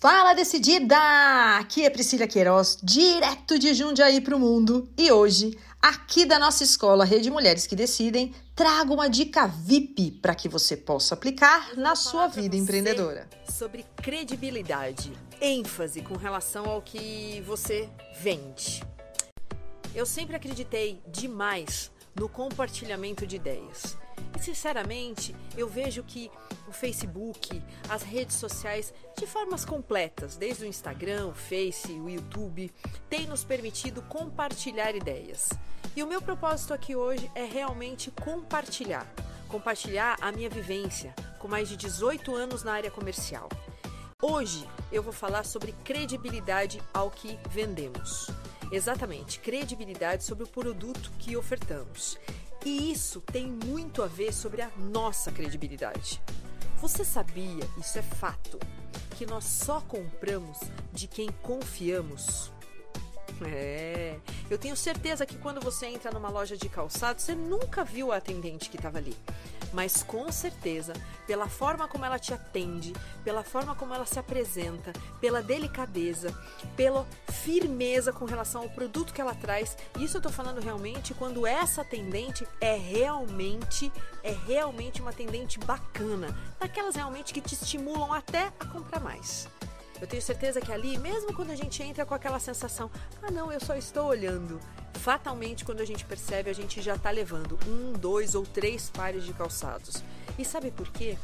Fala decidida! Aqui é Priscila Queiroz, direto de Jundiaí para o mundo. E hoje, aqui da nossa escola Rede Mulheres que Decidem, trago uma dica VIP para que você possa aplicar na sua vida empreendedora. Sobre credibilidade, ênfase com relação ao que você vende. Eu sempre acreditei demais no compartilhamento de ideias. Sinceramente, eu vejo que o Facebook, as redes sociais, de formas completas, desde o Instagram, o Face, o YouTube, têm nos permitido compartilhar ideias. E o meu propósito aqui hoje é realmente compartilhar. Compartilhar a minha vivência com mais de 18 anos na área comercial. Hoje eu vou falar sobre credibilidade ao que vendemos. Exatamente, credibilidade sobre o produto que ofertamos. E isso tem muito a ver sobre a nossa credibilidade. Você sabia, isso é fato, que nós só compramos de quem confiamos? É, eu tenho certeza que quando você entra numa loja de calçado, você nunca viu a atendente que estava ali. Mas com certeza, pela forma como ela te atende, pela forma como ela se apresenta, pela delicadeza, pela firmeza com relação ao produto que ela traz, isso eu tô falando realmente quando essa atendente é realmente é realmente uma atendente bacana, daquelas realmente que te estimulam até a comprar mais. Eu tenho certeza que ali, mesmo quando a gente entra com aquela sensação, ah não, eu só estou olhando, fatalmente quando a gente percebe, a gente já está levando um, dois ou três pares de calçados. E sabe por quê?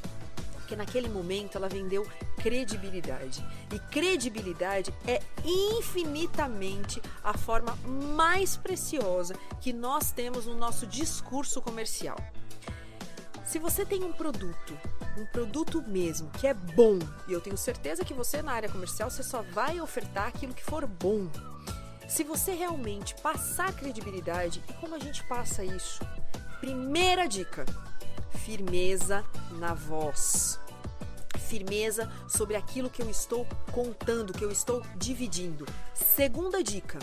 Porque naquele momento ela vendeu credibilidade. E credibilidade é infinitamente a forma mais preciosa que nós temos no nosso discurso comercial. Se você tem um produto, um produto mesmo que é bom, e eu tenho certeza que você na área comercial você só vai ofertar aquilo que for bom. Se você realmente passar credibilidade, e como a gente passa isso? Primeira dica: firmeza na voz. Firmeza sobre aquilo que eu estou contando, que eu estou dividindo. Segunda dica: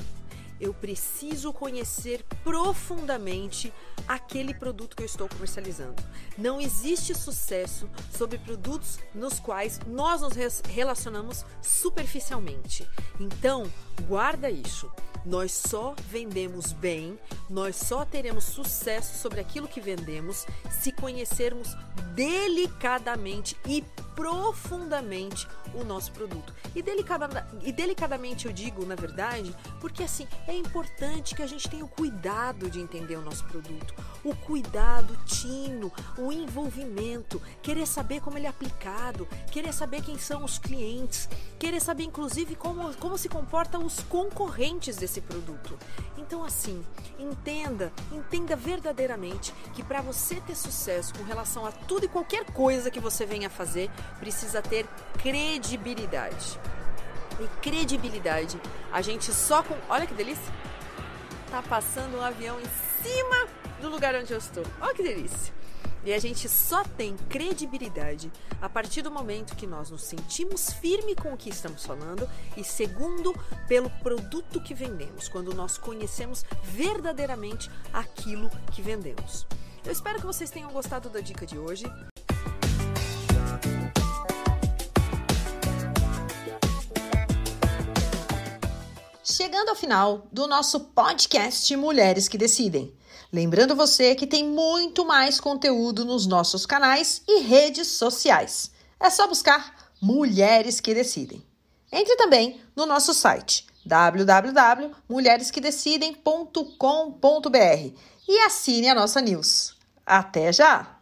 eu preciso conhecer profundamente aquele produto que eu estou comercializando. Não existe sucesso sobre produtos nos quais nós nos relacionamos superficialmente. Então, guarda isso. Nós só vendemos bem, nós só teremos sucesso sobre aquilo que vendemos se conhecermos delicadamente e profundamente o nosso produto. E, delicada, e delicadamente eu digo, na verdade, porque assim é importante que a gente tenha o cuidado de entender o nosso produto, o cuidado, o tino, o envolvimento, querer saber como ele é aplicado, querer saber quem são os clientes, querer saber inclusive como, como se comportam os concorrentes desse produto. Então, assim, entenda, entenda verdadeiramente que para você ter sucesso com relação a tudo e qualquer coisa que você venha fazer, precisa ter credibilidade. E credibilidade, a gente só com. Olha que delícia! Tá passando um avião em cima do lugar onde eu estou. Olha que delícia! E a gente só tem credibilidade a partir do momento que nós nos sentimos firme com o que estamos falando e segundo pelo produto que vendemos, quando nós conhecemos verdadeiramente aquilo que vendemos. Eu espero que vocês tenham gostado da dica de hoje. Chegando ao final do nosso podcast Mulheres que Decidem. Lembrando você que tem muito mais conteúdo nos nossos canais e redes sociais. É só buscar Mulheres que Decidem. Entre também no nosso site www.mulheresquedecidem.com.br e assine a nossa news. Até já!